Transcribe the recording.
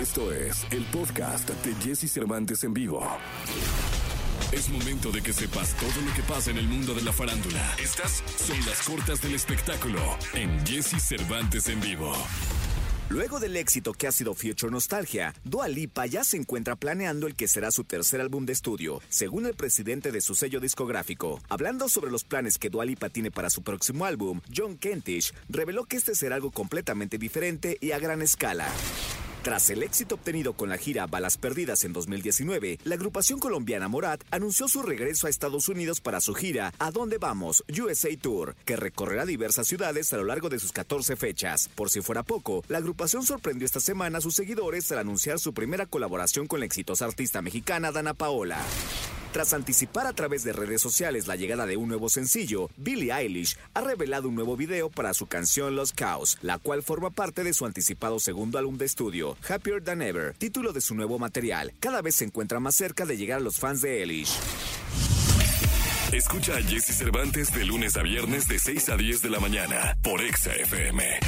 Esto es el podcast de Jesse Cervantes en vivo. Es momento de que sepas todo lo que pasa en el mundo de la farándula. Estas son las cortas del espectáculo en Jesse Cervantes en vivo. Luego del éxito que ha sido Future Nostalgia, Dua Lipa ya se encuentra planeando el que será su tercer álbum de estudio, según el presidente de su sello discográfico. Hablando sobre los planes que Dua Lipa tiene para su próximo álbum, John Kentish reveló que este será algo completamente diferente y a gran escala. Tras el éxito obtenido con la gira Balas Perdidas en 2019, la agrupación colombiana Morat anunció su regreso a Estados Unidos para su gira A Dónde Vamos, USA Tour, que recorrerá diversas ciudades a lo largo de sus 14 fechas. Por si fuera poco, la agrupación sorprendió esta semana a sus seguidores al anunciar su primera colaboración con la exitosa artista mexicana Dana Paola. Tras anticipar a través de redes sociales la llegada de un nuevo sencillo, Billie Eilish ha revelado un nuevo video para su canción Los Cows, la cual forma parte de su anticipado segundo álbum de estudio, Happier Than Ever, título de su nuevo material. Cada vez se encuentra más cerca de llegar a los fans de Eilish. Escucha a Jesse Cervantes de lunes a viernes de 6 a 10 de la mañana por Exa FM.